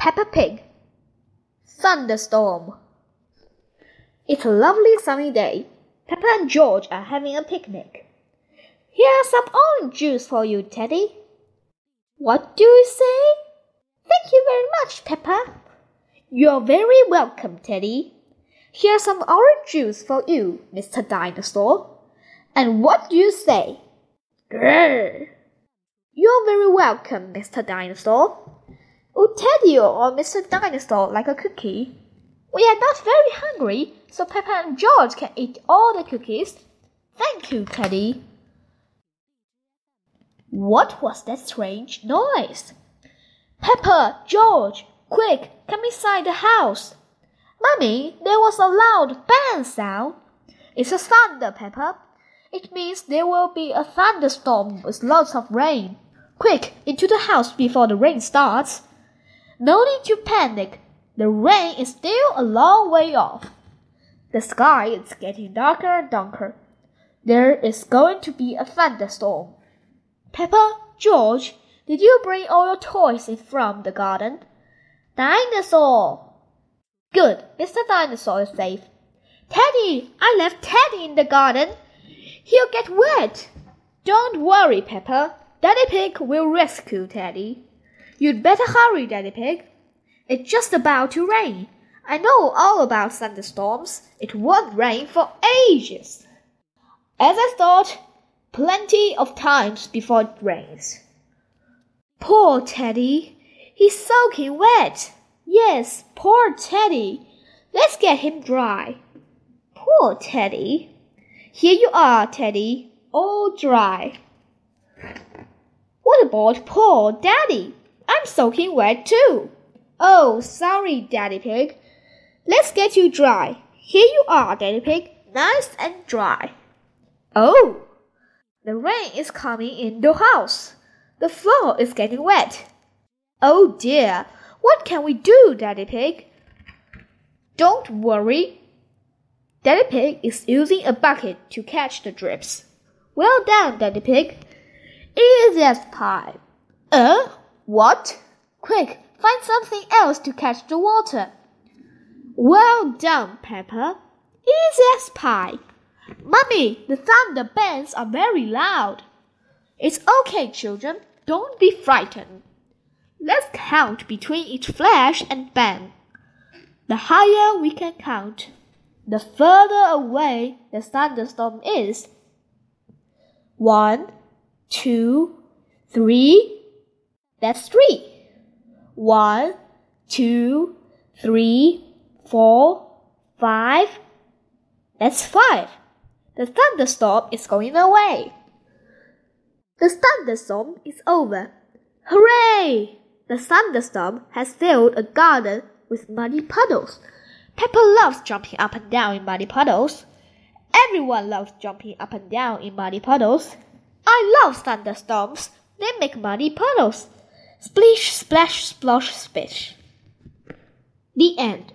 Peppa Pig. Thunderstorm. It's a lovely sunny day. Peppa and George are having a picnic. Here's some orange juice for you, Teddy. What do you say? Thank you very much, Peppa. You're very welcome, Teddy. Here's some orange juice for you, Mr. Dinosaur. And what do you say? Grrr. You're very welcome, Mr. Dinosaur. Would Teddy or Mr. Dinosaur like a cookie? We are not very hungry, so Peppa and George can eat all the cookies. Thank you, Teddy. What was that strange noise? Peppa, George, quick, come inside the house. Mummy, there was a loud bang sound. It's a thunder, Peppa. It means there will be a thunderstorm with lots of rain. Quick, into the house before the rain starts. No need to panic. The rain is still a long way off. The sky is getting darker and darker. There is going to be a thunderstorm. Peppa, George, did you bring all your toys in from the garden? Dinosaur! Good, Mr. Dinosaur is safe. Teddy, I left Teddy in the garden. He'll get wet. Don't worry, Peppa. Daddy Pig will rescue Teddy. You'd better hurry, Daddy Pig. It's just about to rain. I know all about thunderstorms. It won't rain for ages. As I thought, plenty of times before it rains. Poor Teddy. He's soaking wet. Yes, poor Teddy. Let's get him dry. Poor Teddy. Here you are, Teddy, all dry. What about poor Daddy? I'm soaking wet too. Oh, sorry, Daddy Pig. Let's get you dry. Here you are, Daddy Pig, nice and dry. Oh, the rain is coming in the house. The floor is getting wet. Oh dear, what can we do, Daddy Pig? Don't worry. Daddy Pig is using a bucket to catch the drips. Well done, Daddy Pig. Easy as pie. Uh, what? Quick, find something else to catch the water. Well done, Peppa. Easy as pie. Mummy, the thunder bangs are very loud. It's okay, children. Don't be frightened. Let's count between each flash and bang. The higher we can count, the further away the thunderstorm is. One, two, three. That's three. One, two, three, four, five. That's five. The thunderstorm is going away. The thunderstorm is over. Hooray! The thunderstorm has filled a garden with muddy puddles. Peppa loves jumping up and down in muddy puddles. Everyone loves jumping up and down in muddy puddles. I love thunderstorms. They make muddy puddles. Splish, splash, splosh, spish. The end.